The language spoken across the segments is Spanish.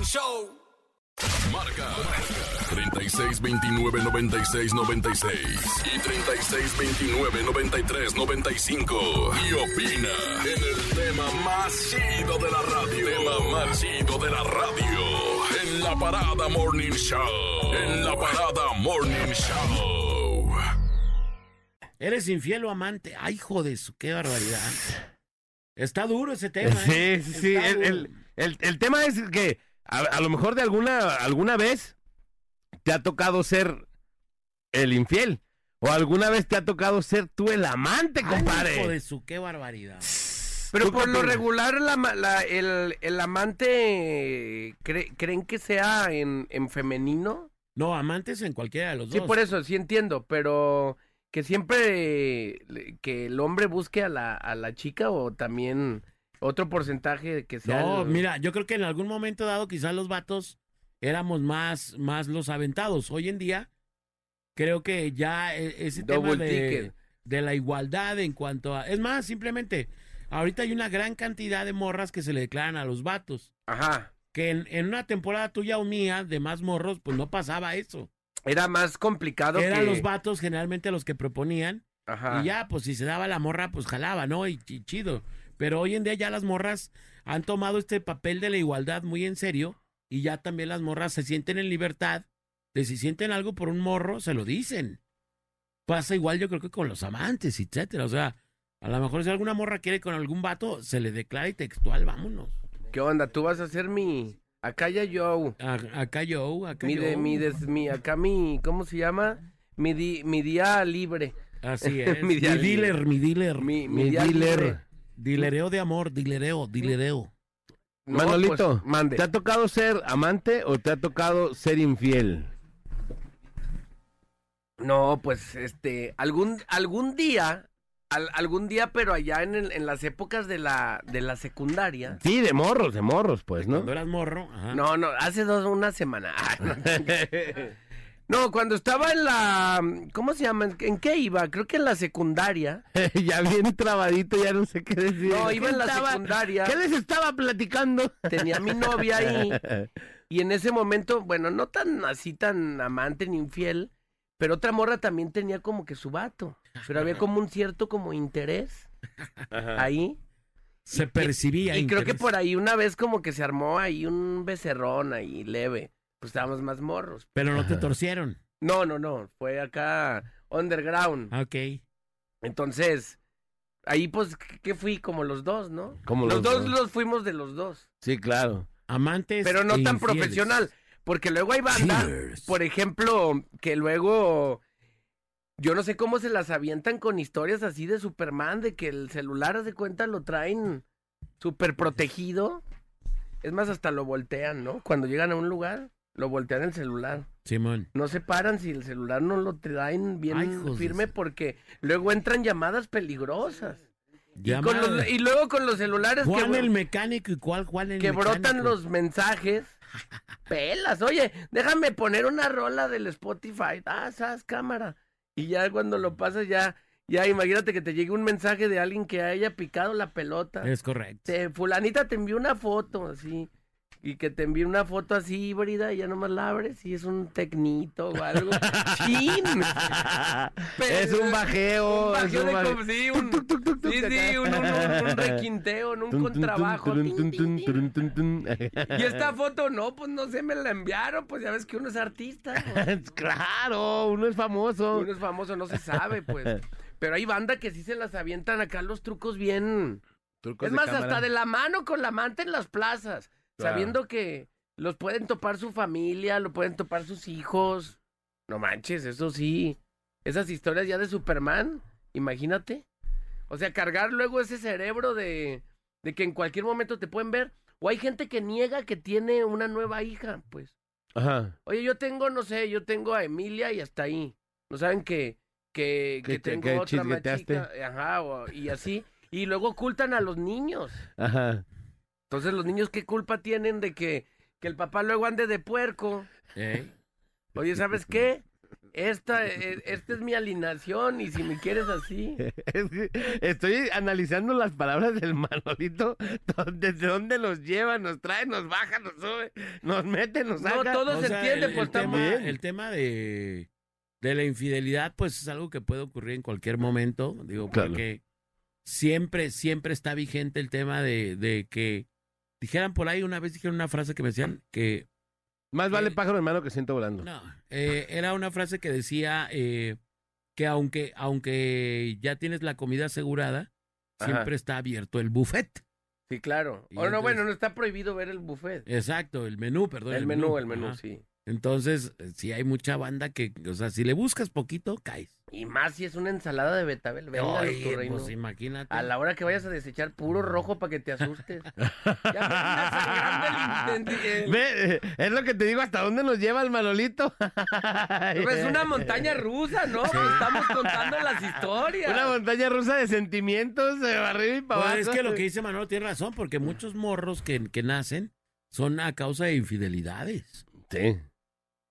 Morning Show. Marca 36 29 96 96 y 36 29 93 95 y opina en el tema más chido de la radio. Tema más chido de la radio en la parada Morning Show. En la parada Morning Show. ¿Eres infiel o amante? Ay, hijo de su, qué barbaridad. Está duro ese tema. ¿eh? Sí, sí, sí. El, duro. el- el- el tema es que a, a lo mejor de alguna, alguna vez te ha tocado ser el infiel. O alguna vez te ha tocado ser tú el amante, Ay, compadre. hijo de su, qué barbaridad. Pero ¿Tú qué por lo regular la ma- la- el, el amante cre- creen que sea en, en femenino. No, amantes en cualquiera de los Sí, dos. por eso, sí entiendo, pero que siempre que el hombre busque a la, a la chica o también otro porcentaje que sea... No, el- mira, yo creo que en algún momento dado quizás los vatos éramos más, más los aventados. Hoy en día creo que ya e- ese tema de, de la igualdad en cuanto a... Es más, simplemente, ahorita hay una gran cantidad de morras que se le declaran a los vatos. Ajá. Que en, en una temporada tuya o mía de más morros, pues no pasaba eso. Era más complicado Eran que... los vatos generalmente los que proponían. Ajá. Y ya, pues si se daba la morra, pues jalaba, ¿no? Y, y chido. Pero hoy en día ya las morras han tomado este papel de la igualdad muy en serio y ya también las morras se sienten en libertad de si sienten algo por un morro, se lo dicen. Pasa igual yo creo que con los amantes, etcétera. O sea, a lo mejor si alguna morra quiere con algún vato, se le declara y textual, vámonos. ¿Qué onda? Tú vas a ser mi... Acá ya yo. A- acá yo, acá Mi, yo. de, mi, des- mi, acá mi... ¿Cómo se llama? Mi, di- mi día libre. Así es. Mi mi, libre. dealer, mi dealer. Mi, mi Mi día dealer. libre. Dilereo de amor, dilereo, dilereo. No, Manolito, pues, mande. ¿te ha tocado ser amante o te ha tocado ser infiel? No, pues este, algún, algún día, al- algún día, pero allá en, el- en las épocas de la, de la secundaria. Sí, de morros, de morros, pues, ¿no? Cuando eras morro, ajá. No, no, hace dos, una semana. Ah, no. No, cuando estaba en la, ¿cómo se llama? ¿En qué iba? Creo que en la secundaria. ya bien trabadito, ya no sé qué decir. No, iba en la Estaba- secundaria. ¿Qué les estaba platicando? Tenía a mi novia ahí. Y en ese momento, bueno, no tan así tan amante ni infiel, pero otra morra también tenía como que su vato. Pero había como un cierto como interés ahí. Se percibía. Y creo que por ahí una vez como que se armó ahí un becerrón ahí leve. Pues estábamos más morros. Pero no te torcieron. No, no, no. Fue acá underground. Ah, Ok. Entonces, ahí pues, ¿qué fui? Como los dos, ¿no? Como los, los dos, dos. los fuimos de los dos. Sí, claro. Amantes. Pero no e tan infieles. profesional. Porque luego hay banda, Cheers. por ejemplo, que luego... Yo no sé cómo se las avientan con historias así de Superman, de que el celular, haz de cuenta, lo traen súper protegido. Es más, hasta lo voltean, ¿no? Cuando llegan a un lugar, lo voltean el celular. Simón. No se paran si el celular no lo traen bien Ay, firme porque luego entran llamadas peligrosas. Y, Llamada. con los- y luego con los celulares que, Juan bro- el mecánico y cuál Juan el que brotan los mensajes. Pelas, oye, déjame poner una rola del Spotify. Ah, sabes, cámara. Y ya cuando lo pasas, ya, ya imagínate que te llegue un mensaje de alguien que haya picado la pelota. Es correcto. Te- fulanita te envió una foto así. Y que te envíe una foto así híbrida y ya nomás la abres y es un tecnito o algo. ¡Chin! es un bajeo. Un bajeo de como- sí, un, Tuc, tuc, tuc, tuc, sí, un, un- un- requinteo, ¿no? un contrabajo. Y esta foto, no, pues no sé, me la enviaron, pues ya ves que uno es artista. pues. claro, uno es famoso. Uno es famoso, no se sabe, pues. Pero hay banda que sí se las avientan acá los trucos bien. Es más, cámara. hasta de la mano con la manta en las plazas. Claro. Sabiendo que los pueden topar su familia, lo pueden topar sus hijos. No manches, eso sí. Esas historias ya de Superman, imagínate. O sea, cargar luego ese cerebro de, de que en cualquier momento te pueden ver. O hay gente que niega que tiene una nueva hija, pues. Ajá. Oye, yo tengo, no sé, yo tengo a Emilia y hasta ahí. No saben que, que, Que que te- tengo que otra más chica, Ajá, o- y así. Y luego ocultan a los niños. Ajá. Entonces, los niños, ¿qué culpa tienen de que, que el papá luego ande de puerco? Ey. Oye, ¿sabes qué? Esta, eh, esta es mi alineación y si me quieres así. Estoy analizando las palabras del Manolito, desde dónde nos lleva, nos trae, nos baja, nos sube, nos mete, nos No, saca. todo O se sea, entiende, el, pues el tema, el tema de, de la infidelidad, pues es algo que puede ocurrir en cualquier momento, digo, Claro. porque siempre, siempre está vigente el tema de, de que dijeran por ahí, una vez dijeron una frase que me decían que, Más vale el- pájaro en mano que siento volando. no, eh, era una frase que decía eh, que aunque, aunque ya tienes la comida asegurada, Ajá. siempre está abierto el buffet. Sí, claro. O no, bueno, no está prohibido ver el buffet. Exacto, el menú, perdón. El menú, el menú, ajá. sí. Entonces, si hay mucha banda que, o sea, si le buscas poquito, caes. Y más si es una ensalada de betabel. Venga, Ay, doctor Reino. pues imagínate. A la hora que vayas a desechar puro rojo para que te asustes. ya me el el- Ve, eh, es lo que te digo, ¿hasta dónde nos lleva el Manolito? Es una montaña rusa, ¿no? Pues estamos contando las historias. Una montaña rusa de sentimientos, de arriba y para Pues es que lo que dice Manolo tiene razón, porque muchos morros que, que nacen son a causa de infidelidades. Sí.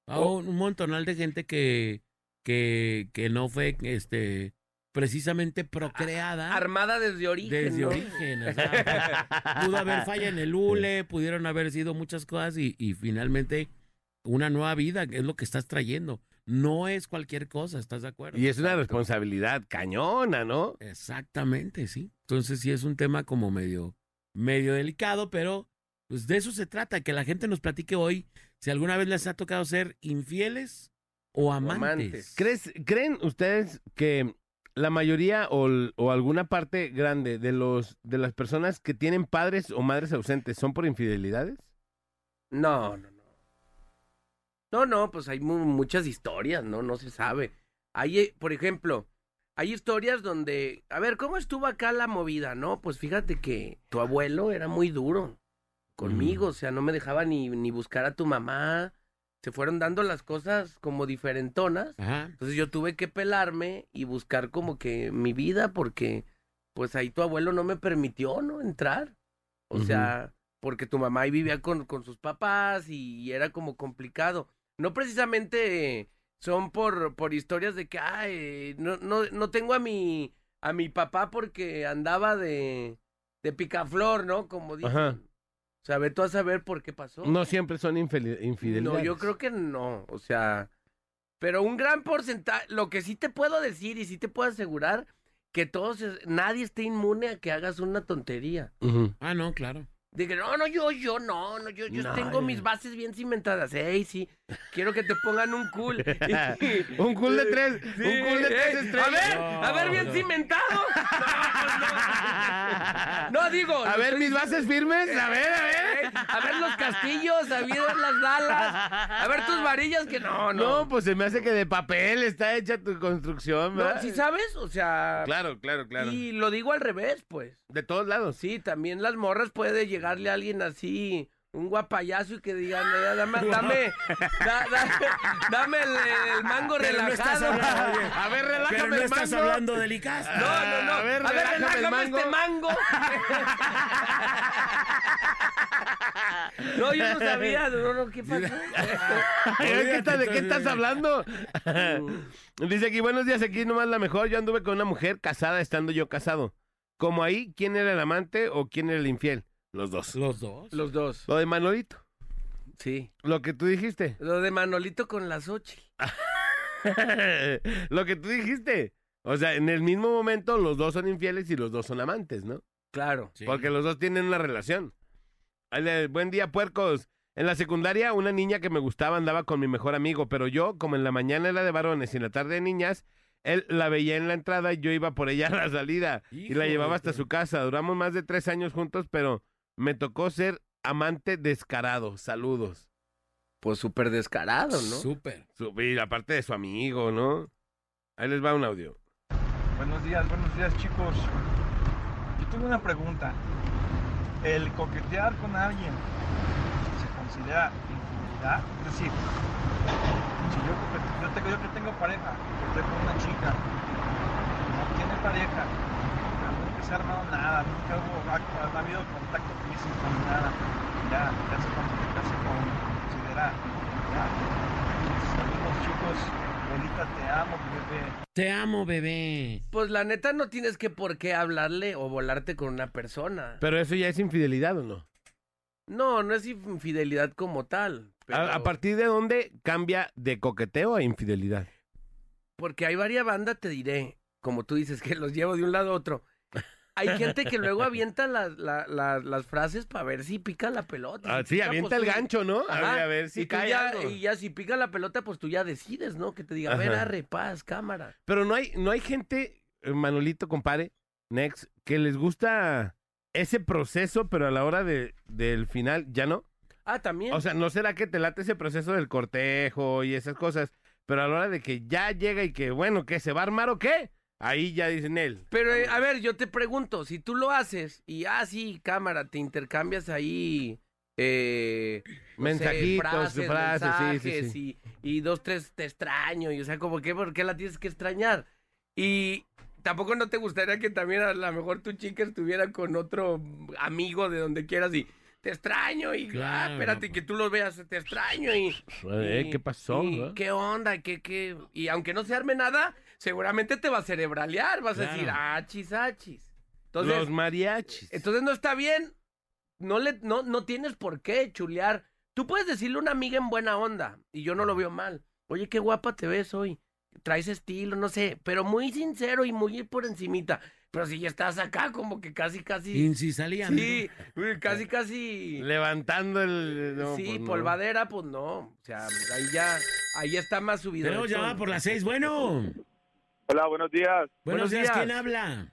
Ah, Un, un montonal de gente que, que, que no fue este precisamente procreada Armada desde origen. desde ¿no? origen. o sea, pudo haber falla en el hule, pudieron haber sido muchas cosas y, y finalmente una nueva vida es lo que estás trayendo. No es cualquier cosa, ¿estás de acuerdo? Y es una responsabilidad cañona, ¿no? Exactamente, sí. Entonces sí es un tema como medio, medio delicado, pero pues de eso se trata, que la gente nos platique hoy si alguna vez les ha tocado ser infieles o amantes. amantes. ¿Crees, ¿Creen ustedes que la mayoría o, alguna parte grande de los de las personas que tienen padres o madres ausentes son por infidelidades? No, no, no. No, no, pues hay mu- muchas historias, ¿no? No se sabe. Hay, eh, por ejemplo, hay historias donde, a ver, ¿cómo estuvo acá la movida? No, pues fíjate que tu abuelo era muy duro conmigo, o sea, no me dejaba ni, ni buscar a tu mamá. Se fueron dando las cosas como diferentonas. Ajá. Entonces yo tuve que pelarme y buscar como que mi vida porque pues ahí tu abuelo no me permitió, ¿no? Entrar. O sea, porque tu mamá ahí vivía con, con sus papás y, era como complicado. No precisamente son por, por historias de que, ay, no, no, no tengo a mi, a mi papá porque andaba de, de picaflor, ¿no? Como dicen. Ajá. O sea, ve tú a saber por qué pasó. No siempre son infidelidades. No, yo creo que no, o sea, pero un gran porcentaje, lo que sí te puedo decir y sí te puedo asegurar, que todos, es- nadie esté inmune a que hagas una tontería. Ah, no, claro. De que no, no, yo, yo, no, no, yo, yo No, tengo mis bases bien cimentadas. Ey, sí, quiero que te pongan un cool. Un cool de tres, Sí, un cool de tres estrellas. A ver, No, a ver, bien no. cimentado. No, no, digo. A ver, estoy mis bases firmes, a ver, a ver. A ver los castillos, a ver las dalas, a ver tus varillas que no, no. No, pues se me hace que de papel está hecha tu construcción, No, ¿verdad? ¿sí sabes? O sea, Claro, claro, claro. y lo digo al revés, pues. De todos lados. Sí, también las morras puede llegarle a alguien así, un guapayazo y que digan, "Eh, dame, dame, da- da- dame el, el mango Pero no estás relajado. hablando, A ver, Pero relájame no el estás mango. hablando del ICAS. No, no, no. A ver, a ver relájame el relájame mango. este mango. no, yo no sabía. No, no, ¿qué pasó? ¿qué estás- ¿De qué estás hablando? Dice aquí, buenos días, aquí nomás la mejor. Yo anduve con una mujer casada estando yo casado. Como ahí, ¿quién era el amante o quién era el infiel? Los dos. Los dos. Los dos. Lo de Manolito. Sí. Lo que tú dijiste. Lo de Manolito con la Xochitl. Lo que tú dijiste. O sea, en el mismo momento los dos son infieles y los dos son amantes, ¿no? Claro. Sí. Porque los dos tienen una relación. Buen día, puercos. En la secundaria, una niña que me gustaba andaba con mi mejor amigo, pero yo, como en la mañana era de varones y en la tarde de niñas, él la veía en la entrada y yo iba por ella a la salida y la llevaba hasta su casa. Duramos más de tres años juntos, pero me tocó ser amante descarado. Saludos. Pues súper descarado, ¿no? Súper. Y aparte de su amigo, ¿no? Ahí les va un audio. Buenos días, buenos días chicos. Yo tengo una pregunta. ¿El coquetear con alguien se considera infidelidad? Es decir, si yo, yo, tengo, yo que tengo pareja, coqueteo con una chica, no tiene pareja, nunca se ha armado nada, nunca hubo, ha, ha habido contacto físico ni nada, ya, ya se ya se considera infidelidad. Saludos chicos, abuelita te amo, bebé. Te amo, bebé. Pues la neta no tienes que por qué hablarle o volarte con una persona. Pero eso ya es infidelidad, ¿o no? No, no es infidelidad como tal. pero- ¿A, a partir de dónde cambia de coqueteo a infidelidad? Porque hay varias bandas, te diré, como tú dices, que los llevo de un lado a otro. Hay gente que luego avienta las, la- la- las frases para ver si pica la pelota. Ah, sí, pica, avienta pues, el tú- gancho, ¿no? A ver, a ver si y tú cae ya, algo. Y ya si pica la pelota, pues tú ya decides, ¿no? Que te diga, a ver, Ajá. arre, paz, cámara. Pero no hay, no hay gente, eh, Manolito, compare, Next, que les gusta ese proceso, pero a la hora de, del final ya no. Ah, también. O sea, ¿no será que te late ese proceso del cortejo y esas cosas? Pero a la hora de que ya llega y que, bueno, ¿qué? ¿Se va a armar o qué? Ahí ya dicen él. Pero, eh, a ver, yo te pregunto, si tú lo haces y, ah, sí, cámara, te intercambias ahí, eh, no sé, Mensajitos, frases, frases, sí, sí, mensajes sí. Y, y dos, tres, te extraño, y o sea, como que, ¿por qué la tienes que extrañar? Y tampoco no te gustaría que también a lo mejor tu chica estuviera con otro amigo de donde quieras y te extraño y, ah, espérate que tú lo veas, te extraño y... Eh, y- ¿Qué pasó? y? ¿Qué onda? ¿Qué, qué? Y aunque no se arme nada, seguramente te va a cerebralear. Vas a decir, achis, achis. Entonces, Los mariachis. entonces no está bien. No, le, no, no tienes por qué chulear. Tú puedes decirle a una amiga en buena onda, y yo no lo veo mal. Oye, qué guapa te ves hoy. Traes estilo, no sé, pero muy sincero y muy por encimita. Pero si ya estás acá, como que casi, casi... Y si salían. Sí, casi, casi... Levantando el... no, sí, pues no. polvadera, pues no. O sea, ahí ya, ahí está más subido. Llamada tono. por las seis. Bueno. Hola, buenos días. Buenos, Buenos días. días. ¿Quién habla?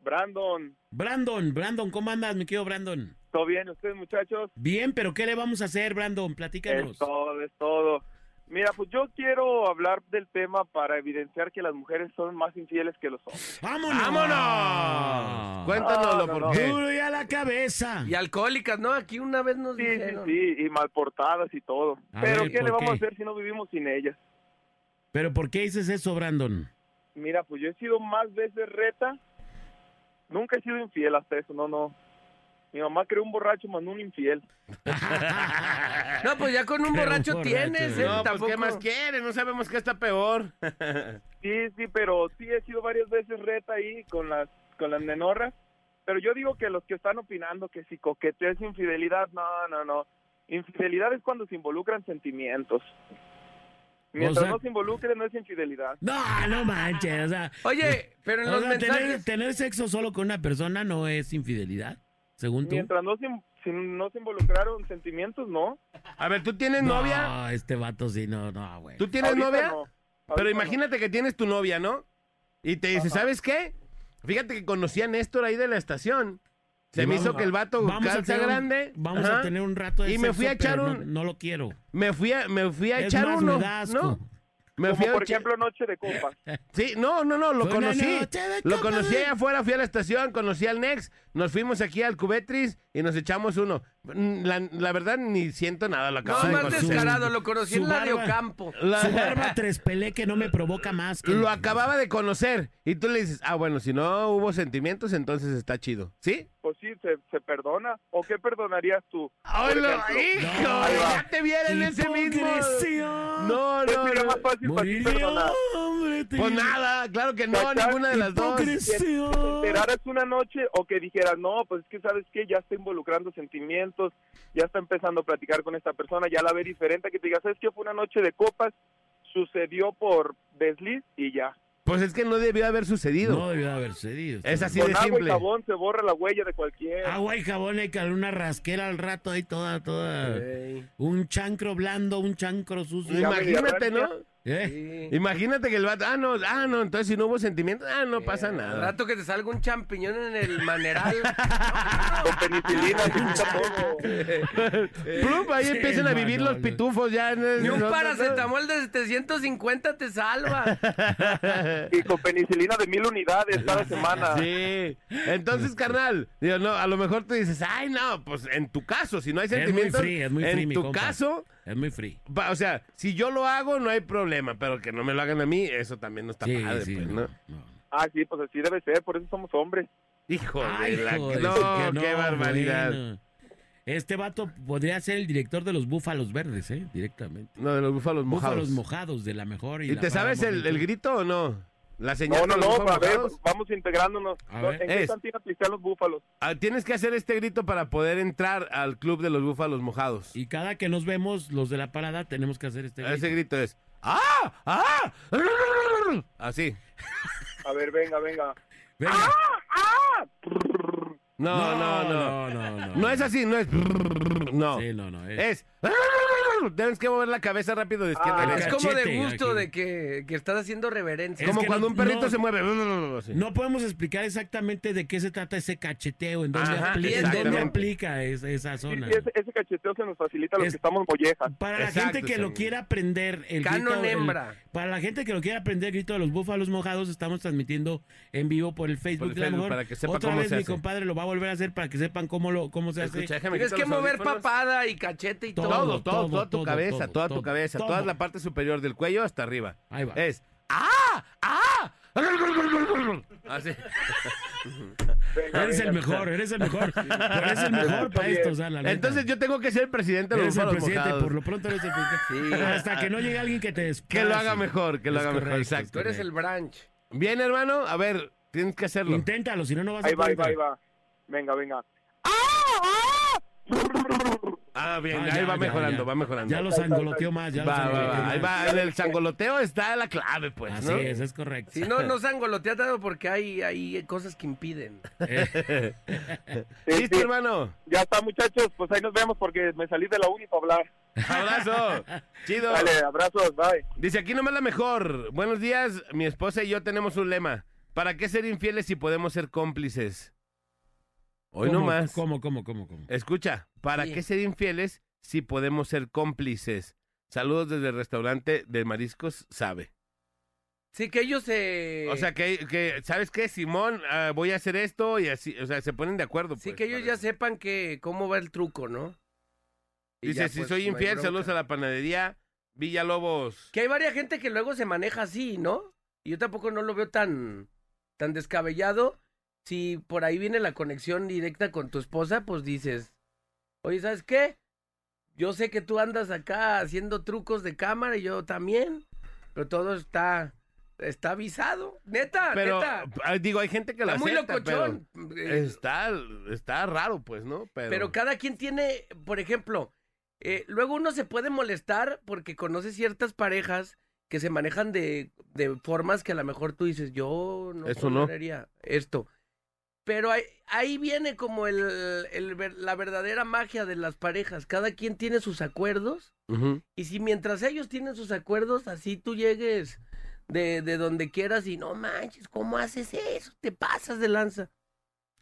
Brandon, Brandon. Brandon, ¿cómo andas, mi querido Brandon? ¿todo bien ustedes muchachos? Bien, pero ¿qué le vamos a hacer, Brandon? Platícanos. Es todo, es todo. Mira, pues yo quiero hablar del tema para evidenciar que las mujeres son más infieles que los hombres. ¡Vámonos! ¡Vámonos! Cuéntanoslo, No, no, ¿por no. qué? Duro y a la cabeza. Y alcohólicas, ¿no? Aquí una vez nos Sí, sí, dijeron. sí, y mal portadas y todo. A Pero ver, ¿qué le ¿por vamos qué? a hacer si no vivimos sin ellas? ¿Pero por qué dices eso, Brandon? Mira, pues yo he sido más veces reta. Nunca he sido infiel hasta eso, no, no. Mi mamá creó un borracho, más no un infiel. No, pues ya con un borracho, borracho, tienes, ¿eh? No, pues Tampoco... ¿qué más quiere? No sabemos qué está peor. Sí, sí, pero sí he sido varias veces reta ahí con las con las nenorras. Pero yo digo que los que están opinando que si coqueteo es infidelidad, no, no, no. Infidelidad es cuando se involucran sentimientos. Mientras sea- no se involucren no es infidelidad. No, no manches. O sea, Oye, pero en o los sea, mensajes... tener, tener sexo solo con una persona no es infidelidad, según tú. Mientras no se, si no se involucraron sentimientos, no. A ver, ¿tú tienes no, novia? este vato sí, no, no, güey. ¿Tú tienes Ahorita novia? no. Pero imagínate que tienes tu novia, ¿no? Y te dice, Ajá. ¿sabes qué? Fíjate que conocí a Néstor ahí de la estación. Se Sí, me hizo que el vato vamos a calza un- grande. Vamos Ajá. a tener un rato de Y me fui a echar un- No, no lo quiero. Me fui a, me fui a Es echar más, uno. me da asco. ¿no? Me Como fui a por echar- ejemplo Noche de Copas. Sí, no, no, no, lo conocí. Lo conocí allá afuera, fui a la estación, conocí al Nex, nos fuimos aquí al Cubetris y nos echamos uno. La, la verdad ni siento nada, lo acabo No, de más conocer. descarado, lo conocí su en la de barba. Ocampo. La- Su barba trespelé que no me provoca más. que- Lo acababa de conocer y tú le dices, ah, bueno, si no hubo sentimientos, entonces está chido. ¿Sí? Pues sí, se, se perdona. ¿O qué perdonarías tú? ¡Ay, Por lo- ejemplo. hijo! No. ¡Ya te viera en ese mismo! ¡Hipocresía! No, ¿Qué no, sería no. más fácil para ti Moriría, perdonar? hombre, te- Pues nada, claro que no, ¿Cachai? ninguna de las dos. Hipocresía. que te enteraras una noche o que dijeras, no, pues es que sabes que ya está involucrando sentimientos, ya está empezando a platicar con esta persona, ya la ve diferente, que te digas, ¿sabes que fue una noche de copas? Sucedió por desliz y ya. Pues es que no debió haber sucedido. No debió haber cedido. Es así con de agua simple. y jabón se borra la huella de cualquiera. Agua y jabón y cal- una rasquera al rato ahí toda, toda. Un chancro blando, un chancro sucio. Imagínate. ¿no? ¿Eh? Sí. Imagínate que el vato, ah, no, ah, no, entonces si no hubo sentimiento, ah, no pasa Al nada. rato que te salga un champiñón en el maneral. Con penicilina. Plup, ahí Sí, empiezan a vivir los pitufos ya. Ni un no, no, no. paracetamol de 750 te salva. Y con penicilina de mil unidades cada semana. Sí. Entonces, carnal, digo, no, a lo mejor tú dices, ay, no, pues en tu caso, si no hay Es muy sentimientos, free, es muy en tu compa. caso, Es muy free. o sea, si yo lo hago, no hay problema, pero que no me lo hagan a mí, eso también no está Sí, padre, sí, pues, no, ¿no? no. Ah, sí, pues así debe ser, por eso somos hombres. Hijo Ay, de la... no, que qué barbaridad. bueno. Este vato podría ser el director de los búfalos verdes, ¿eh? Directamente. No, de los búfalos mojados. Búfalos mojados de la mejor. ¿Y, ¿Y la te sabes el, el grito o no? La señal No, no, no, búfalos a ver, vamos integrándonos. A ver. ¿En qué Es- cantina pistean los búfalos? Ah, tienes que hacer este grito para poder entrar al club de los búfalos mojados. Y cada que nos vemos, los de la parada, tenemos que hacer este grito. Ese grito es ¡Ah! ¡Ah! Así. A ver, venga, venga. Venga. No, no, no. No, no, no. No es así, no es. No. Sí, no, no. Es, Es. Tienes que mover la cabeza rápido de izquierda Ah, Es derecha. como de cachete, gusto aquí. de que, que estás haciendo reverencia. Es Como cuando no- un perrito no- se mueve. No podemos explicar exactamente de qué se trata ese cacheteo, en dónde, Ajá, apli- en dónde aplica es- esa Sí, zona. sí, ese, ese cacheteo se nos facilita a los Es- que estamos mollejas. Para la Exacto, gente que lo quiera aprender el Canon grito, el- hembra. para la gente que lo quiera aprender el grito de los búfalos mojados, estamos transmitiendo en vivo por el Facebook. Por el Facebook, para que sepa otra cómo vez se mi hace. compadre lo va a volver a hacer para que sepan cómo lo cómo se hace. Escucha, déjame Tienes que mover papada y cachete y todo. Todo. Todo, todo, toda tu todo, cabeza, todo, toda tu todo, cabeza, todo. toda la parte superior del cuello hasta arriba. Ahí va. Es. ¡Ah! ¡Ah! Así. Venga, Eres el venga. mejor, eres el mejor. Eres el mejor para esto, o sea, la. Entonces yo tengo que ser presidente de los eres el presidente, mojados. por lo pronto eres el presidente. Sí. Hasta que no llegue alguien que te Que desplace. lo haga mejor, que lo Es haga mejor, correcto, exacto. Tú eres el branch. Bien, hermano, a ver, tienes que hacerlo. Inténtalo, si no, no vas Ahí a va, ahí va, ahí va. Venga, venga. Ah, bien, Ah, ahí ya, va ya, mejorando, ya. va mejorando. Ya lo sangoloteó más, ya lo Va, va, sangoloteó va. más. Ahí va, en el sangoloteo está la clave, pues, Así ¿no? es, es correcto. Si no, no se angolotea tanto porque hay, hay cosas que impiden. Eh, Sí, ¿Listo, sí. hermano? Ya está, muchachos. Pues ahí nos vemos porque me salí de la uni para hablar. Abrazo. Chido. Dale, abrazos, bye. Dice, aquí nomás la mejor. Buenos días, mi esposa y yo tenemos un lema. ¿Para qué ser infieles si podemos ser cómplices? Hoy ¿cómo, nomás. ¿Cómo, cómo, cómo, cómo? Escucha, ¿para Sí. qué ser infieles si podemos ser cómplices? Saludos desde el restaurante de Mariscos Sabe. Sí, que ellos se... O sea, que, que ¿sabes qué, Simón? Ah, voy a hacer esto y así, o sea, se ponen de acuerdo. Sí, pues, que ellos ya sepan que cómo va el truco, ¿no? Y Dice, ya, si pues, soy no infiel, saludos a la panadería Villalobos. Que hay varias gente que luego se maneja así, ¿no? Y yo tampoco no lo veo tan, tan descabellado. Si por ahí viene la conexión directa con tu esposa, pues dices, oye, ¿sabes qué? Yo sé que tú andas acá haciendo trucos de cámara y yo también, pero todo está, está avisado. Neta, Pero, neta. ah, digo, hay gente que Está muy pero locochón. Eh, está, está raro, pues, ¿no? Pero, Pero cada quien tiene, por ejemplo, eh, luego uno se puede molestar porque conoce ciertas parejas que se manejan de, de formas que a lo mejor tú dices, yo no Eso no. esto. Pero ahí, ahí viene como el, la verdadera magia de las parejas. Cada quien tiene sus acuerdos y si mientras ellos tienen sus acuerdos, así tú llegues de, de donde quieras y no manches, ¿cómo haces eso? Te pasas de lanza.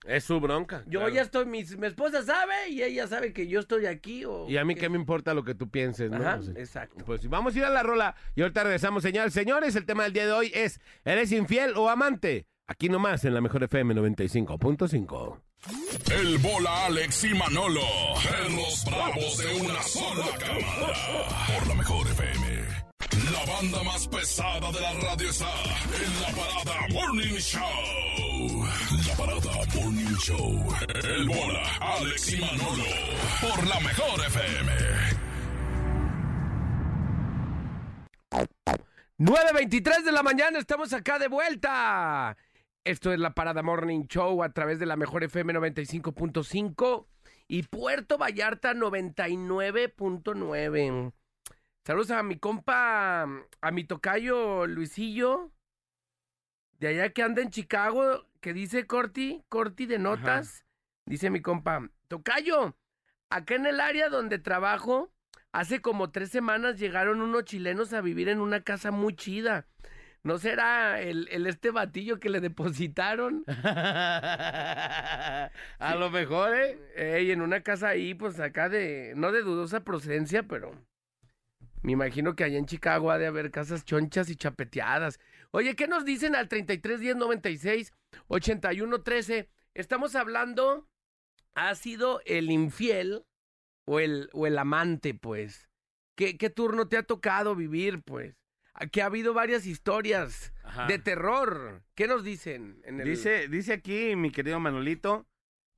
es su bronca. Yo claro. ya estoy, mi, mi esposa sabe y ella sabe que yo estoy aquí. O Y a mí qué me importa lo que tú pienses, ¿no? Ajá, O sea, exacto. Pues vamos a ir a la rola y ahorita regresamos, señores. Señores, el tema del día de hoy es, ¿eres infiel o amante? Aquí nomás en la mejor FM 95.5. El bola Alex y Manolo. Perros bravos de una sola cámara. Por la mejor FM. La banda más pesada de la radio está en la parada Morning Show. La parada Morning Show. El bola Alex y Manolo. Por la mejor FM. 9.23 de la mañana, estamos acá de vuelta. Esto es la Parada Morning Show a través de la mejor FM 95.5 y Puerto Vallarta 99.9. Saludos a mi compa, a mi tocayo Luisillo, de allá que anda en Chicago, que dice Corti, Corti de notas. Dice mi compa, tocayo, acá en el área donde trabajo Hace como tres semanas llegaron unos chilenos a vivir en una casa muy chida. ¿No será el, el este batillo que le depositaron? A lo mejor, ¿eh? Ey, en una casa ahí, pues acá de, no de dudosa procedencia, pero me imagino que allá en Chicago ha de haber casas chonchas y chapeteadas. Oye, ¿qué nos dicen al 33 10 96 81 13? Estamos hablando, ¿ha sido el infiel o el, o el amante, pues? ¿Qué, ¿Qué turno te ha tocado vivir, pues? Aquí ha habido varias historias Ajá. de terror. ¿Qué nos dicen? En el... Dice, dice aquí mi querido Manolito.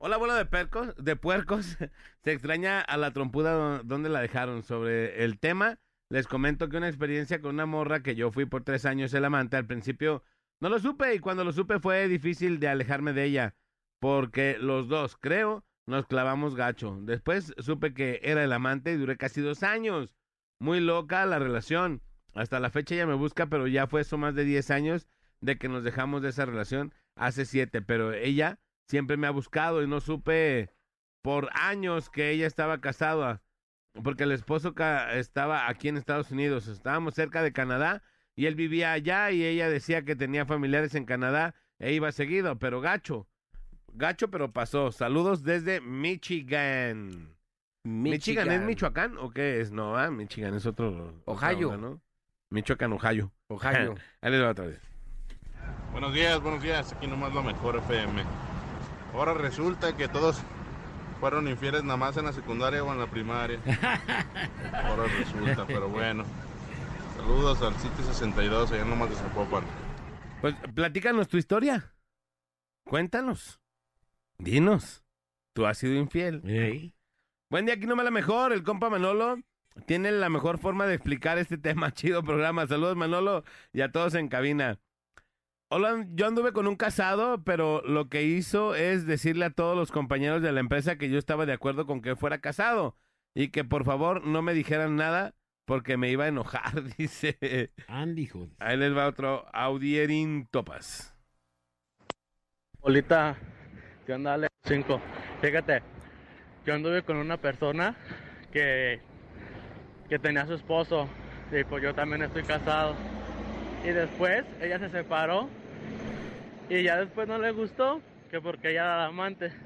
Hola, abuelo de percos, de puercos. Se extraña a la trompuda do- donde la dejaron. Sobre el tema, les comento que una experiencia con una morra que yo fui por tres años el amante. Al principio no lo supe y cuando lo supe fue difícil de alejarme de ella. Porque los dos, creo, nos clavamos gacho. Después supe que era el amante y duré casi dos años. Muy loca la relación. Hasta la fecha ella me busca, pero ya fue eso más de 10 años de que nos dejamos de esa relación hace siete, pero ella siempre me ha buscado y no supe por años que ella estaba casada, porque el esposo estaba aquí en Estados Unidos, estábamos cerca de Canadá y él vivía allá y ella decía que tenía familiares en Canadá e iba seguido, pero gacho, gacho pero pasó. Saludos desde Michigan. Michigan, es Michoacán o qué es? No, ah, Michigan es otro. Ohio. ¿no? Michoacán, Ohio. Ohio. Ahí les va otra vez. Buenos días, buenos días. Aquí nomás lo mejor FM. Ahora resulta que todos fueron infieles nada más en la secundaria o en la primaria. Ahora resulta, pero bueno. Saludos al sitio 62, allá nomás de Zapopan. Pues platícanos tu historia. Cuéntanos. Dinos. Tú has sido infiel. Ey. Buen día, aquí nomás la mejor. El compa Manolo tiene la mejor forma de explicar este tema. Chido programa. Saludos, Manolo, y a todos en cabina. Hola, yo anduve con un casado, pero lo que hizo es decirle a todos los compañeros de la empresa que yo estaba de acuerdo con que fuera casado y que por favor no me dijeran nada porque me iba a enojar, dice. Andy, joder. Ahí les va otro Audierin Topas. Olita, ¿qué onda, Alex? 5. Fíjate, yo anduve con una persona que, que tenía a su esposo y pues yo también estoy casado. Y después ella se separó y ya después no le gustó, que porque ella era la amante.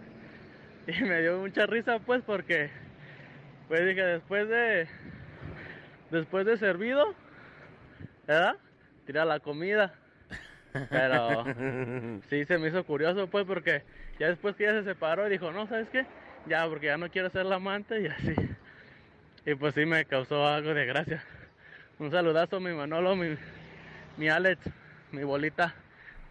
Y me dio mucha risa pues porque, pues dije, después de, después de servido, ¿verdad? Tira la comida. Pero sí se me hizo curioso pues porque ya después que ella se separó dijo, no, ¿sabes qué? Ya, porque ya no quiero ser la amante y así. Y pues sí me causó algo de gracia. Un saludazo mi Manolo, mi, mi Alex, mi bolita.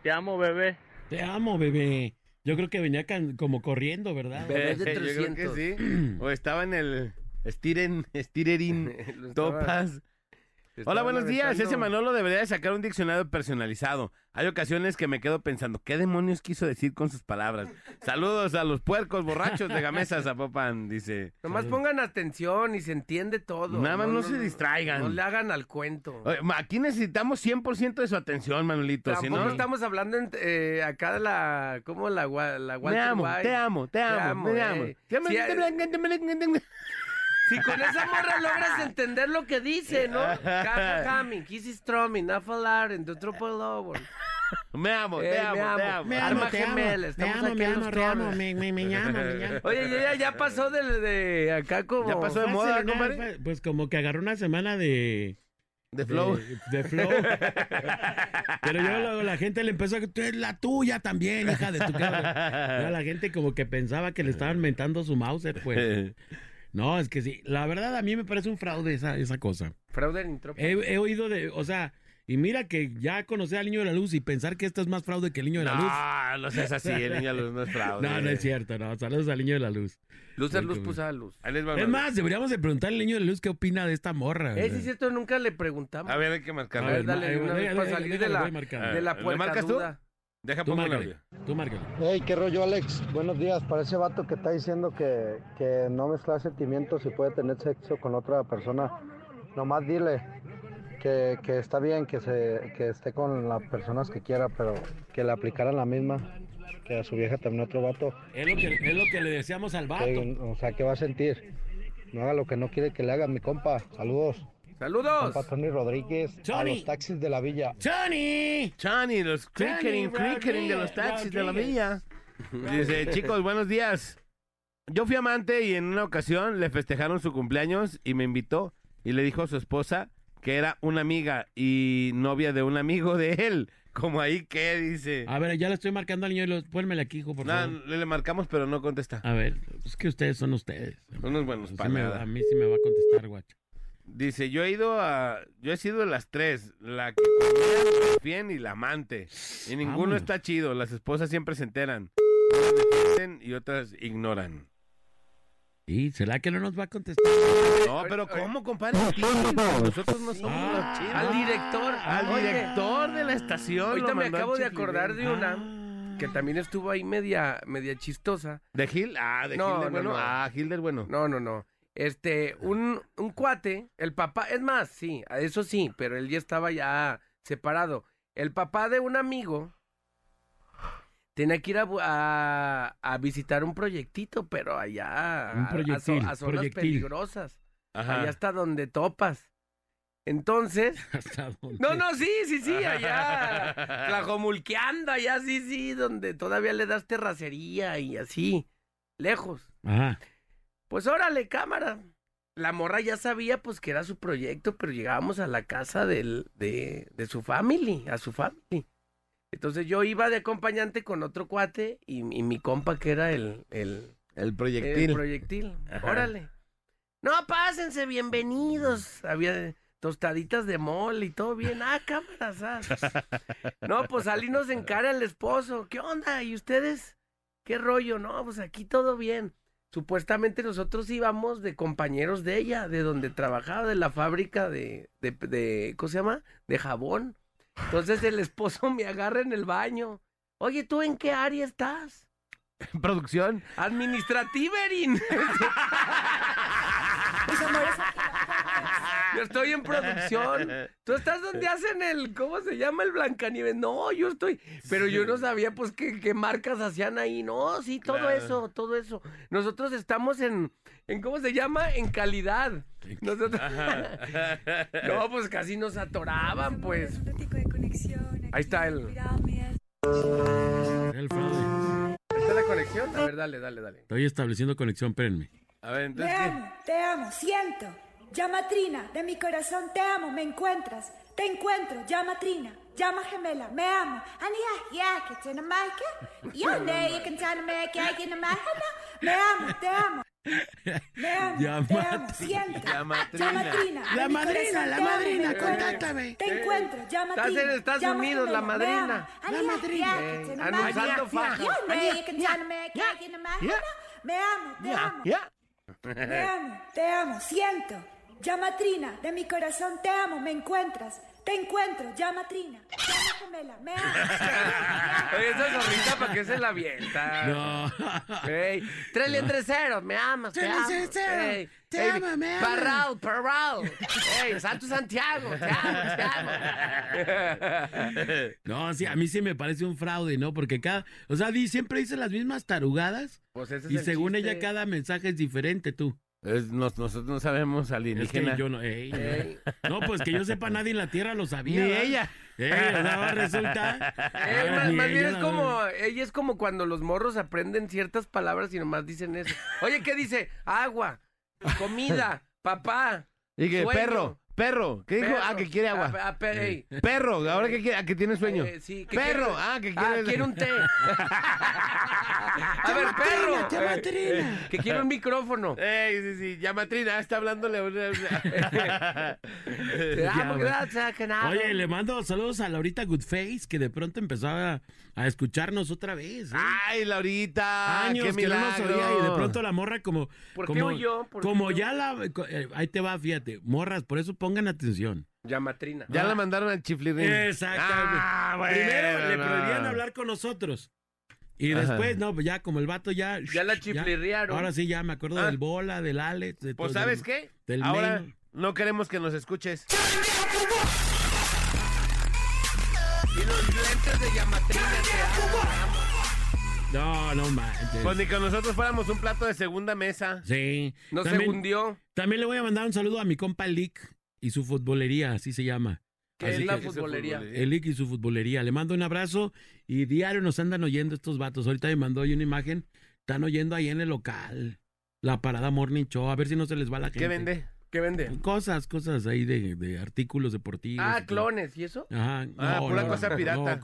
Te amo, bebé. Te amo, bebé. Yo creo que venía can- como corriendo, ¿verdad? Bebé de Yo creo que 300. sí. O estaba en el Stiren, Stirerin Lo estaba- Topas. Hola, buenos días. Ese Manolo debería de sacar un diccionario personalizado. Hay ocasiones que me quedo pensando, ¿qué demonios quiso decir con sus palabras? Saludos a los puercos borrachos de Gamesa Zapopan, dice. Nomás pongan atención y se entiende todo. Nada más no se distraigan. No le hagan al cuento. Oye, Aquí necesitamos 100% de su atención, Manolito. Si Tampoco no, estamos hablando en- eh, acá de la... ¿Cómo la, gua- la Walter amo, White? te amo, te amo, te amo. eh. Si, si con esa morra logras entender lo que dice, ¿no? Caja Hamming, Kissy Strumming, Nafalar, en Lobo. Me amo, Eh, te me amo, te amo. Me Arma amo, te amo. estamos amo, aquí me en amo, los me, me, me llamo, me llamo. Oye, y ella ya pasó de, de acá como... Ya pasó de moda, compadre. Pues como que agarró una semana de... De flow. De, de flow. Pero yo luego la gente le empezó a eres la tuya también, hija de tu cabra. Ya la gente como que pensaba que le estaban mentando su Mauser, pues. No, es que sí. La verdad, a mí me parece un fraude esa, esa cosa. Fraude en intro. He, he oído de, o sea, y mira que ya conocer al niño de la luz y pensar que esto es más fraude que el niño de la luz. No, no seas así, el niño de la luz no es fraude. No, no es cierto, no. Saludos al niño de la luz. Luces, Muy luz, pusa luz. Ahí les va Es más, deberíamos de preguntarle al niño de la luz qué opina de esta morra. Eh, sí, es cierto, nunca le preguntamos. A ver, hay que A marcarle. ver, ver, dale, una eh, vez para déjale, salir de la- de la ¿Le marcas tú? Deja Tú márcale, tú márcale. Hey, qué rollo Alex, buenos días. Para ese vato que está diciendo que, que no mezcla sentimientos y puede tener sexo con otra persona, nomás dile que, que está bien que, se, que esté con las personas que quiera, pero que le aplicaran la misma, que a su vieja también otro vato, Es lo que, es lo que le deseamos al vato. que, o sea, que va a sentir. No haga lo que no quiere que le haga mi compa. Saludos. ¡Saludos! Compa Tony Rodríguez. A Tony. los taxis de la villa. ¡Johnny! Chani, los crickering, Rodríguez, crickering de los taxis de la Rodríguez. villa. Dice, chicos, buenos días. Yo fui amante y en una ocasión le festejaron su cumpleaños y me invitó y le dijo a su esposa que era una amiga y novia de un amigo de él. Como ahí que dice. A ver, ya le estoy marcando al niño y lo, pónmela aquí, hijo, por No, favor. le, le marcamos, pero no contesta. A ver, es que ustedes son ustedes. Son unos buenos Sí para me- nada. a mí sí me va a contestar, guacho. Dice, yo he ido a... Yo he sido de las tres. La que comía bien y la amante. Y ninguno está chido. Las esposas siempre se enteran. Unas defienden y otras ignoran. ¿Y será que no nos va a contestar? No, pero ¿cómo, compadre? Nosotros no somos Ah, los chidos. Al director. Al Oye, director de la estación. Ahorita me acabo de acordar de una Ah. que también estuvo ahí media, media chistosa. ¿De Gil? Ah, de No, Gil del no, bueno. no. Ah, Gil del bueno. No, no, no. Este, un, un cuate, el papá, es más, sí, eso sí, pero él ya estaba ya separado. El papá de un amigo tenía que ir a, a, a visitar un proyectito, pero allá Un a, proyectil, a zonas proyectil. peligrosas, Ajá. allá hasta donde topas. Entonces, ¿Hasta dónde? no, no, sí, sí, sí, allá, tlajomulqueando, allá, sí, sí, donde todavía le das terracería y así, lejos. Ajá. Pues órale, cámara. La morra ya sabía pues que era su proyecto, pero llegábamos a la casa del, de, de su family, a su family. Entonces yo iba de acompañante con otro cuate y, y mi compa que era el, el, El proyectil. el proyectil. Ajá. Órale. No, pásense, bienvenidos. Había tostaditas de mole y todo bien. Ah, cámaras. ah. No, pues salí nos encara el esposo. ¿Qué onda? ¿Y ustedes? ¿Qué rollo? No, pues aquí todo bien. Supuestamente nosotros íbamos de compañeros de ella, de donde trabajaba, de la fábrica de, de, de ¿cómo se llama? De jabón. Entonces el esposo me agarra en el baño. Oye, ¿tú en qué área estás? Producción. Administrativerin. Yo estoy en producción. ¿Tú estás donde hacen el, cómo se llama el Blancanieves? No, yo estoy. Pero yo no sabía, pues, qué, qué marcas hacían ahí. No, sí, todo Claro. eso, todo eso. Nosotros estamos en, en, ¿cómo se llama? En calidad. Nosotros... no, pues casi nos atoraban, pues. Ahí está el. El fraude. ¿Ahí está la conexión? A ver, dale, dale, dale. Estoy estableciendo conexión, espérenme. A ver, Te entonces, ¿qué? amo, te amo, siento. Llama Trina, de mi corazón te amo, me encuentras. Te encuentro, llama Trina, llama gemela, me amo. Me Me amo, te amo. Me amo, Llama te amo, Trina. siento. Llama Llama Trina. Trina. La madrina, la madrina, me contáctame. Te encuentro, llama Estás en Trina. Estados llama Unidos, la gemela, me madrina. amo. La madrina. Eh, Mike. fajas. Me Me amo, te amo. Te amo, te amo, siento. Llama Trina, de mi corazón te amo, me encuentras. Te encuentro, llama Trina. Llama gemela, me amo. Oye, esa zorrita, ¿para qué se la avienta? No. Ey, tres letras ceros, me amas, te Tres amo. letras cero, Ey, te ey, amo, me amo. Parral, Parral. Ey, Santo Santiago, te amo, te amo. No, sí, a mí sí me parece un fraude, ¿no? Porque cada, o sea, di- siempre dice las mismas tarugadas Pues ese es y el según chiste. ella cada mensaje es diferente, tú. Es- nos- nosotros no sabemos Es que alienígena. yo no, ey, Ey. no, pues que yo sepa nadie en la Tierra lo Ni sabía. ¿verdad? ella. Ey, o sea, ahora resulta. Ey, Ah, más, ni más bien ella es la- como, ella es como cuando los morros aprenden ciertas palabras y nomás dicen eso. Oye, ¿qué dice? Agua, comida, papá. Y que Sueño. perro, perro. ¿Qué dijo? perro. Ah, que quiere agua. Ah, ah, ey. Perro, ahora que quiere, ah, que tiene sueño. Eh, sí, que perro, quiere- ah, que Ah, quiere. quiere un té. A ver, perro. llama Trina. Que quiere un micrófono. Ey, sí, sí, llama a Trina, está hablándole a una- Te amo, Ya, gracias. Oye, le mando saludos a Laurita Goodface, que de pronto empezó a, a escucharnos otra vez. ¿eh? Ay, Laurita, Años qué que no nos oía y de pronto la morra como... ¿Por qué como, huyó? ¿Por qué como huyó? ya la... eh, ahí te va, fíjate. Morras, por eso pongan atención. Llamatrina. Ya la mandaron al chiflirín. Exactamente. Ah, bueno, Primero le no. prohibían hablar con nosotros. Y Ajá. después, no, pues ya como el vato ya... Ya la chiflirrearon. ahora sí, ya me acuerdo Ah. del Bola, del Alex. De Pues, todo, ¿sabes del- qué? del Ahora no queremos que nos escuches. Y los lentes de llamatrina. No, no manches. Pues ni que nosotros fuéramos un plato de segunda mesa. Sí. No se También- hundió. También le voy a mandar un saludo a mi compa Lick y su futbolería, así se llama. ¿Qué Así es la que- futbolería? El Lick y su futbolería. Le mando un abrazo y diario nos andan oyendo estos vatos. Ahorita me mandó ahí una imagen. Están oyendo ahí en el local. La parada Morning Show. A ver si no se les va la gente. ¿Qué vende? ¿Qué vende? Cosas, cosas ahí de, de artículos deportivos. Ah, y clones, ¿y eso? Ajá. Ah, no, pura no, cosa no, pirata.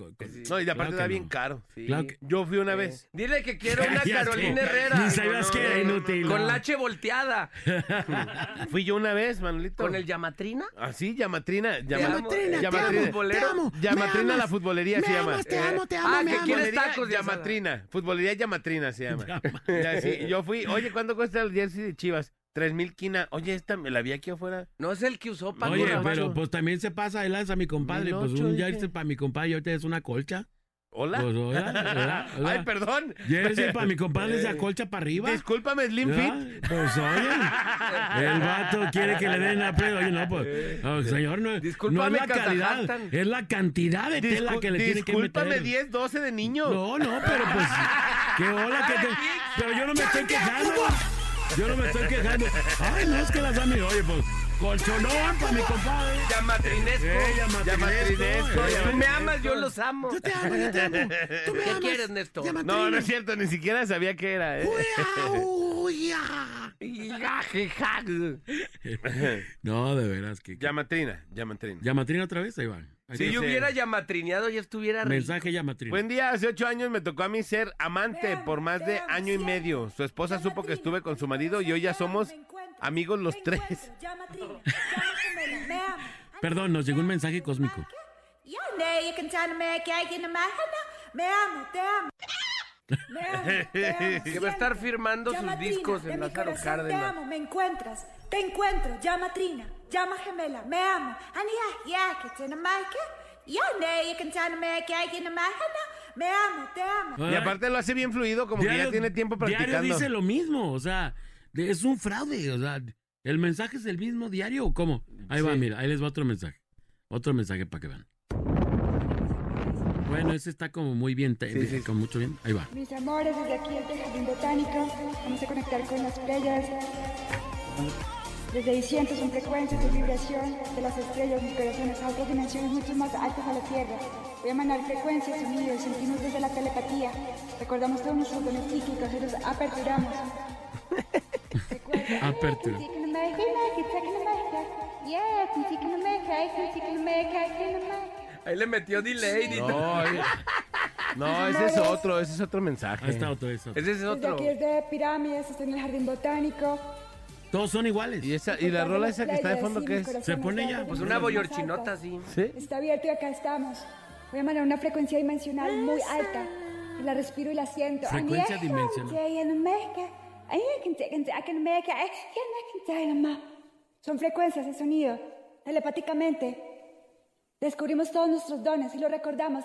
no, y aparte claro da no. bien caro. Sí. Claro que- Yo fui una Eh, vez. Dile que quiero una. Carolina Herrera. Ni sabías que era inútil, Con la H volteada. Fui yo una vez, Manolito. ¿Con el Llamatrina? Así, Llamatrina. amo, Llamatrina, Llamatrina. futbolero. te amo. Llamatrina la futbolería se llama. te Eh, amo, te amo, ah, que quieres tacos. Llamatrina. Futbolería Llamatrina se llama. Sí, yo fui. Oye, ¿cuánto cuesta el jersey de Chivas? Tres mil quina. Oye, esta me la vi aquí afuera. No es el que usó Paco Oye, pero pues también se pasa de lanza a mi compadre. Pues un dije. jersey para mi compadre y ahorita es una colcha. Hola. Pues, hola, hola, hola. Ay, perdón. Jersey para mi compadre es de colcha para arriba. Discúlpame, Slim. Fit. Pues oye, el vato quiere que le den a pre- Oye, no, pues, oh, señor, no, no es Discúlpame, la calidad, es la cantidad de tela que le tiene que discúlpame, meter. 10, 12 de niño. No, no, pero pues, qué hola que te... Pero yo no me estoy quejando. Yo no me estoy quejando. Ay, no, es que las amigas, oye, pues, colchonón para mi compadre. Llamatrinesco. Eh, llamatrinesco, Llamatrinesco, eh. Tú me amas, yo los amo. Yo te amo, yo te amo. Tú me ¿Qué amas. quieres, Néstor? No, no es cierto, ni siquiera sabía qué era, ¿eh? Uy, uy. No, de veras que... Llamatrina, llamatrina. ¿Llamatrina otra vez? Ahí va. Si yo hubiera llamatrineado, ya estuviera rico. Mensaje llamatrina. Buen día, hace ocho años me tocó a mí ser amante por más de año y medio. Su esposa supo que estuve con su marido y hoy ya somos amigos los tres. Llamatrina, me amo. Perdón, nos llegó un mensaje cósmico. Ya, ne, me amo, te amo. Me amo, te amo. Que va a estar siempre. firmando sus Llamatrina, discos de en mi Lázaro corazón Cárdenas. Te amo, me encuentras. Te encuentro, llama Trina, llama gemela, me amo. Ania, ja, que te maaike. Ja, nee, je kunt aan me kijken naar mij. Me amo, te amo. Y aparte lo hace bien fluido, como que ya tiene tiempo Diario practicando. dice lo mismo, o sea, es un fraude, o sea, ¿el mensaje es el mismo diario o cómo? Ahí va, mira, ahí les va otro mensaje. Otro mensaje para que vean. Bueno, ese está como muy bien, te- Sí, sí. con mucho bien. Ahí va. Mis amores, desde aquí desde el Jardín Botánico, vamos a conectar con las playas. Desde ahí siento son frecuencias de vibración de las estrellas, mis corazones a otras dimensiones mucho más altas a la Tierra. Voy a mandar frecuencias, sonidos, sentimos desde la telepatía. Recordamos todos nuestros dones psíquicos y los aperturamos. Apertura. Ahí le metió delay. No, no, ese es otro, ese es otro mensaje. Ahí está otro, ese otro. Ese es Desde otro. aquí desde Pirámides, estoy en el Jardín Botánico. Todos son iguales. Y, esa, y la rola esa que está de fondo, ¿qué es? Se pone ya, Pues una boyorchinota así. ¿Sí? Está abierto y acá estamos. Voy a mandar una frecuencia dimensional muy alta. Y la respiro y la siento. Frecuencia dimensional. Son frecuencias de sonido, telepáticamente. Descubrimos todos nuestros dones y lo recordamos.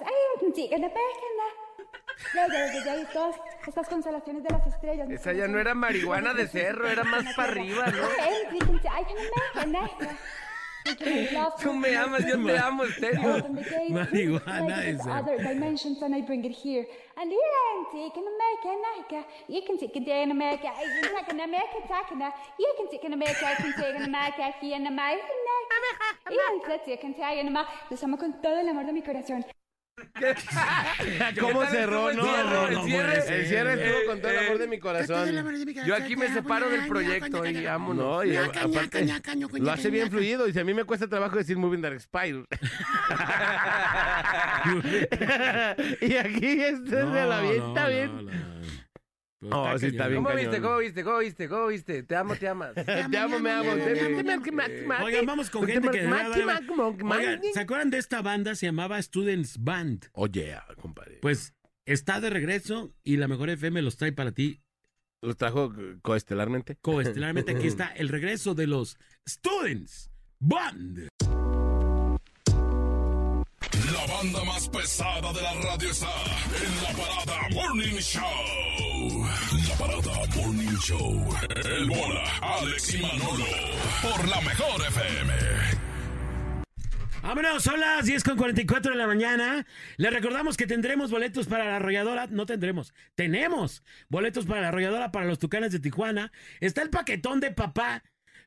Luego, desde ahí, todas estas constelaciones de las estrellas. Esa ya no era marihuana de cerro, era más para arriba, ¿no? Tú me amas, yo te amo. Marihuana cerro. Other dimensions and I bring it here. And yeah, take in America, America. You can take it there in America. You can take in America, take it. You can take in America, I can take in America, here in America. You can take in America. Los amo con todo el amor de mi corazón. ¿Cómo cerró, no? cierre? No cierre, ser. El cierre estuvo con todo el amor de mi corazón. Yo aquí me separo del proyecto y vámonos. No, y aparte lo hace bien fluido. Y si a mí me cuesta trabajo decir Moving Dark Spiral. y aquí este se la avienta bien. Pero Oh, sí, está bien ¿Cómo cañón. viste? ¿Cómo viste? ¿Cómo viste? ¿Cómo viste? Te amo, te amas. Te amo, me amo. Oigan, vamos con gente que... Oigan, ¿se acuerdan de esta banda? Se llamaba Students Band. Oye, compadre. Pues está de regreso y la mejor FM los trae para ti Los trajo coestelarmente. coestelarmente. Aquí está el regreso de los Students Band. La banda más pesada de la radio está en la parada Morning Show. La parada Morning Show. El bola, Alex y Manolo. Por la mejor FM. Vámonos, son las 10 con 44 de la mañana. Les recordamos que tendremos boletos para la arrolladora. No tendremos, tenemos boletos para la arrolladora para los tucanes de Tijuana. Está el paquetón de papá.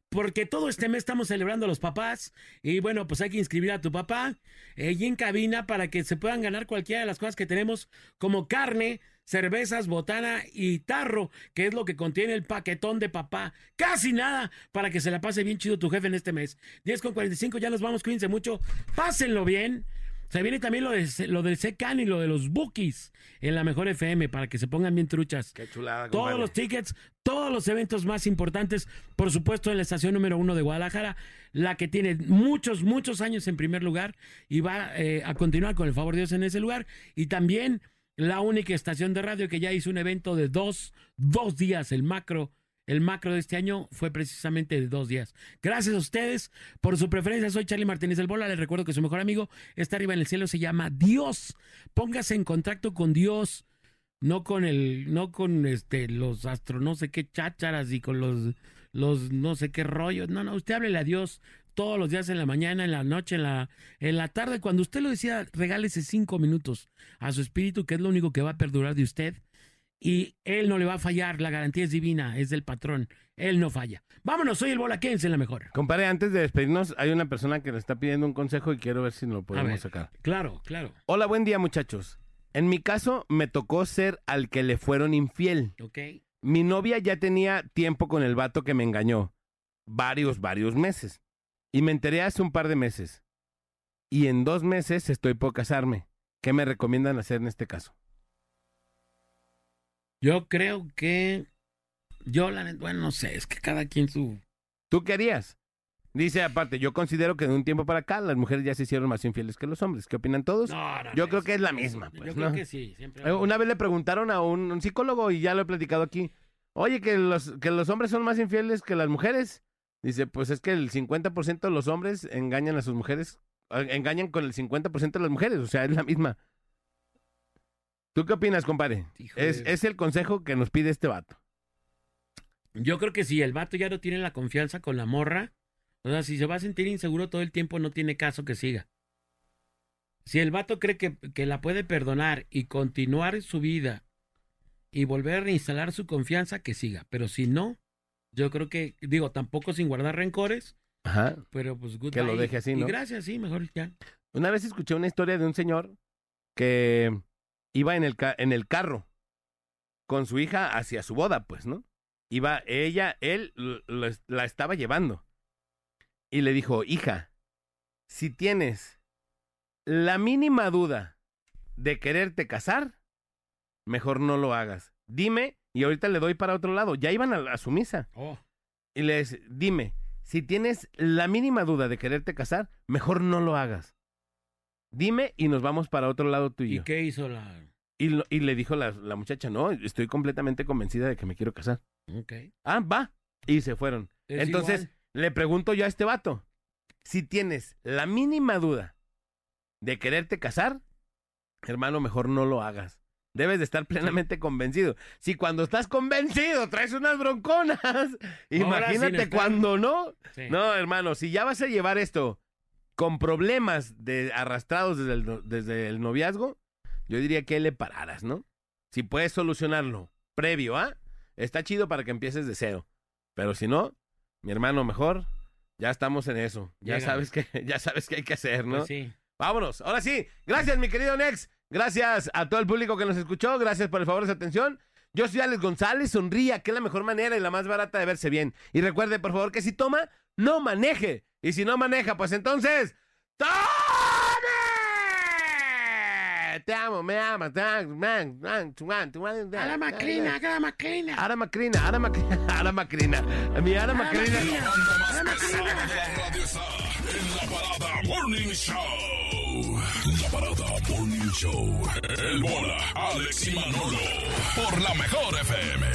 Porque todo este mes estamos celebrando a los papás. Y bueno, pues hay que inscribir a tu papá eh, y en cabina para que se puedan ganar cualquiera de las cosas que tenemos, como carne, cervezas, botana y tarro, que es lo que contiene el paquetón de papá. Casi nada para que se la pase bien chido tu jefe en este mes. 10 con 45, ya nos vamos, cuídense mucho. Pásenlo bien. Se viene también lo, de, lo del Secan y lo de los bookies en la mejor FM para que se pongan bien truchas. Qué chulada, Todos compadre. los tickets, todos los eventos más importantes, por supuesto en la estación número uno de Guadalajara, la que tiene muchos, muchos años en primer lugar y va eh, a continuar con el favor de Dios en ese lugar. Y también la única estación de radio que ya hizo un evento de dos, dos días, el macro. El macro de este año fue precisamente de dos días. Gracias a ustedes por su preferencia. Soy Charlie Martínez del Bola. Les recuerdo que su mejor amigo está arriba en el cielo. Se llama Dios. Póngase en contacto con Dios no con el, no con este, los astro, no sé qué chácharas y con los, los no sé qué rollos. No, no, usted háblele a Dios todos los días en la mañana, en la noche, en la, en la tarde. Cuando usted lo decía, regálese cinco minutos a su espíritu, que es lo único que va a perdurar de usted. Y él no le va a fallar, la garantía es divina, es del patrón. Él no falla. Vámonos, soy el Bolaquense en la mejor. Compadre, antes de despedirnos, hay una persona que le está pidiendo un consejo y quiero ver si nos lo podemos ver. sacar. Claro, claro. Hola, buen día, muchachos. En mi caso, me tocó ser al que le fueron infiel. Ok. Mi novia ya tenía tiempo con el vato que me engañó. Varios, varios meses. Y me enteré hace un par de meses. Y en dos meses estoy por casarme. ¿Qué me recomiendan hacer en este caso? Yo creo que. Yo, la neta, bueno, no sé, es que cada quien su. ¿Tú qué harías? Dice aparte, yo considero que de un tiempo para acá las mujeres ya se hicieron más infieles que los hombres. ¿Qué opinan todos? No, no, yo no, creo que es la misma. Yo pues, creo ¿no? que sí, siempre. Eh, Una vez le preguntaron a un, un psicólogo y ya lo he platicado aquí. Oye, que los, que los hombres son más infieles que las mujeres. Dice, pues es que el 50% de los hombres engañan a sus mujeres, eh, engañan con el 50% de las mujeres, o sea, es la misma. ¿Tú qué opinas, compadre? Es, es el consejo que nos pide este vato. Yo creo que si el vato ya no tiene la confianza con la morra, o sea, si se va a sentir inseguro todo el tiempo, no tiene caso que siga. Si el vato cree que, que la puede perdonar y continuar su vida y volver a reinstalar su confianza, que siga. Pero si no, yo creo que, digo, tampoco sin guardar rencores, Ajá. pero pues Que lo deje así, Y ¿no? gracias, sí, mejor ya. Una vez escuché una historia de un señor que iba en el, ca- en el carro con su hija hacia su boda, pues, ¿no? Iba ella, él lo la estaba llevando. Y le dijo, hija, si tienes la mínima duda de quererte casar, mejor no lo hagas. Dime, y ahorita le doy para otro lado. Ya iban a, a su misa. Oh, Y les, dime, si tienes la mínima duda de quererte casar, mejor no lo hagas. Dime y nos vamos para otro lado tú y ¿y qué hizo la...? Y, lo- y le dijo la, la muchacha, no, estoy completamente convencida de que me quiero casar. Ok. Ah, va. Y se fueron. Es Entonces, igual. le pregunto yo a este vato, si tienes la mínima duda de quererte casar, hermano, mejor no lo hagas. Debes de estar plenamente convencido. Si cuando estás convencido traes unas bronconas, imagínate estar- cuando no. Sí. No, hermano, si ya vas a llevar esto con problemas de arrastrados desde el, desde el noviazgo, yo diría que le pararas, ¿no? Si puedes solucionarlo previo, ¿ah? Está chido para que empieces de cero. Pero si no, mi hermano, mejor, ya estamos en eso. Ya sabes que, ya sabes qué hay que hacer, ¿no? Pues sí. Vámonos. Ahora sí. Gracias, mi querido Nex. Gracias a todo el público que nos escuchó. Gracias por el favor de su atención. Yo soy Alex González. Sonría, que es la mejor manera y la más barata de verse bien. Y recuerde, por favor, que si toma, no maneje. Y si no maneja, pues entonces. ¡Tome! Te amo, me amas. te amo, man, man, tu, man, tu, man, A la macrina, a la macrina. Ara Macrina, Ara Macrina, Ara Macrina. Mi Ara Macrina. Radio está en la parada Morning Show. La parada Show. El bola, Alex Manolo. Por la mejor FM.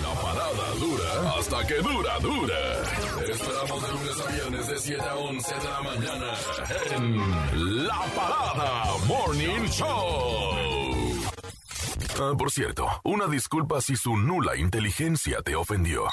La parada dura hasta que dura, dura. Esperamos de lunes a viernes de 7 a 11 de la mañana. En La Parada Morning Show. Ah, por cierto, una disculpa si su nula inteligencia te ofendió.